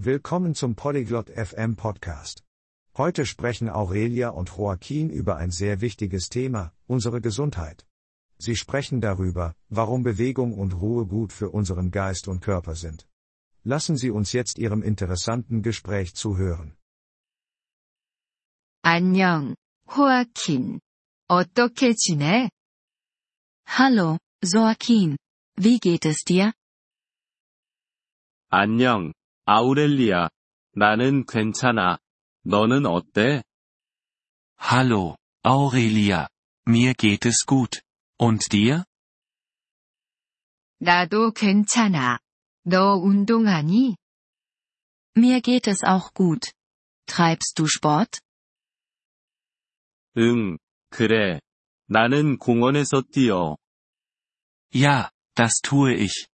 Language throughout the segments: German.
Willkommen zum Polyglot FM Podcast. Heute sprechen Aurelia und Joaquin über ein sehr wichtiges Thema, unsere Gesundheit. Sie sprechen darüber, warum Bewegung und Ruhe gut für unseren Geist und Körper sind. Lassen Sie uns jetzt Ihrem interessanten Gespräch zuhören. 안녕, 호아킨. 어떻게 지내? Hallo, Joaquin. Wie geht es dir? 안녕, 아우렐리아. 나는 괜찮아. 너는 어때? Hallo, Aurelia. Mir geht es gut. Und dir? 나도 괜찮아. 너 운동하니? Mir geht es auch gut. Treibst du Sport? 응, 그래. 나는 공원에서 뛰어. Ja, das tue ich.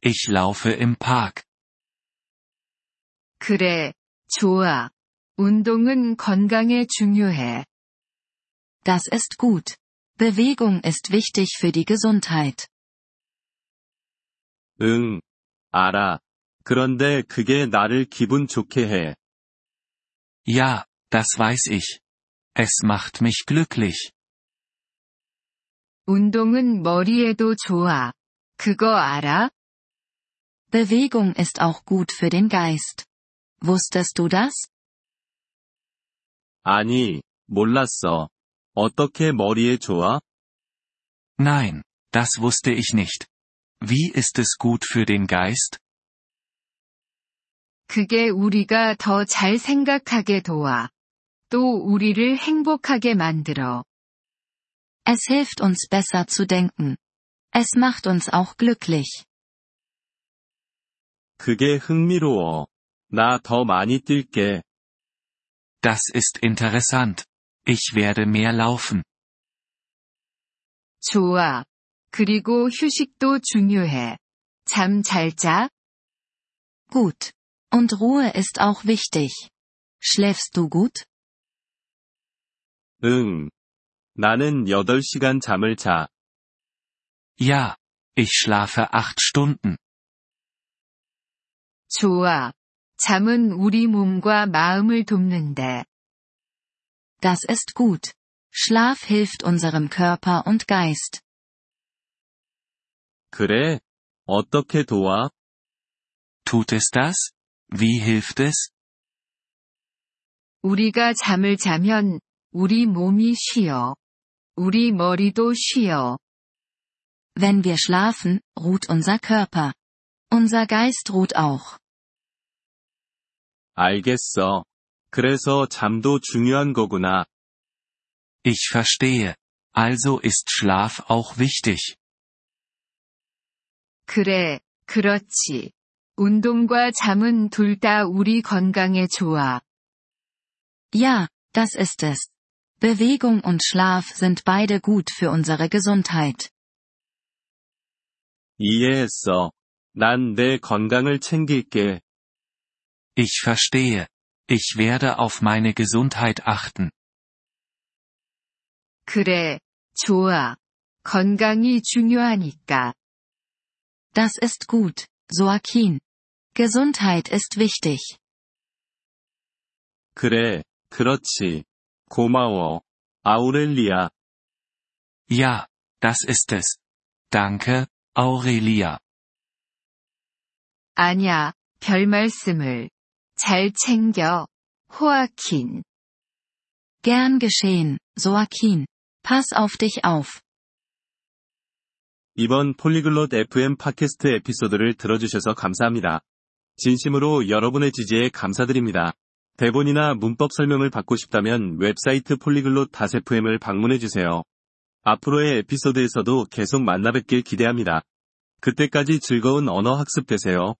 Ich laufe im Park. 그래, 좋아. 운동은 건강에 중요해. Das ist gut. Bewegung ist wichtig für die Gesundheit. 응, 알아. 그런데 그게 나를 기분 좋게 해. Ja, das weiß ich. Es macht mich glücklich. 운동은 머리에도 좋아. 그거 알아? Bewegung ist auch gut für den Geist. Wusstest du das? 아니, 몰랐어. 어떻게 머리에 좋아? Nein, das wusste ich nicht. Wie ist es gut für den Geist? 그게 우리가 더 잘 생각하게 도와. 또 우리를 행복하게 만들어. Es hilft uns besser zu denken. Es macht uns auch glücklich. 그게 흥미로워. 나 더 많이 뛸게. Das ist interessant. Ich werde mehr laufen. 좋아. 그리고 휴식도 중요해. 잠 잘 자? Gut. Und Ruhe ist auch wichtig. Schläfst du gut? 응. 나는 8시간 잠을 자. Ja, ich schlafe acht Stunden. 좋아. 잠은 우리 몸과 마음을 돕는데. Das ist gut. Schlaf hilft unserem Körper und Geist. 그래? 어떻게 도와? Tut es das? Wie hilft es? 우리가 잠을 자면 우리 몸이 쉬어. 우리 머리도 쉬어. Wenn wir schlafen, ruht unser Körper. Unser Geist ruht auch. 알겠어. 그래서 잠도 중요한 거구나. Ich verstehe. Also ist Schlaf auch wichtig. 그래, 그렇지. 운동과 잠은 둘 다 우리 건강에 좋아. Ja, das ist es. Bewegung und Schlaf sind beide gut für unsere Gesundheit. 이해했어. 난 내 건강을 챙길게. Ich verstehe. Ich werde auf meine Gesundheit achten. 그래, 좋아. 건강이 중요하니까. Das ist gut, Joaquin. Gesundheit ist wichtig. 그래, 그렇지. 고마워. 아우렐리아. Ja, das ist es. Danke, Aurelia. 아냐, 별 말씀을. 잘 챙겨. 호아킨. Gern geschehen, Joaquin. Pass auf dich auf. 이번 폴리글롯 FM 팟캐스트 에피소드를 들어주셔서 감사합니다. 진심으로 여러분의 지지에 감사드립니다. 대본이나 문법 설명을 받고 싶다면 웹사이트 폴리글롯 다세프엠을 방문해주세요. 앞으로의 에피소드에서도 계속 만나뵙길 기대합니다. 그때까지 즐거운 언어 학습 되세요.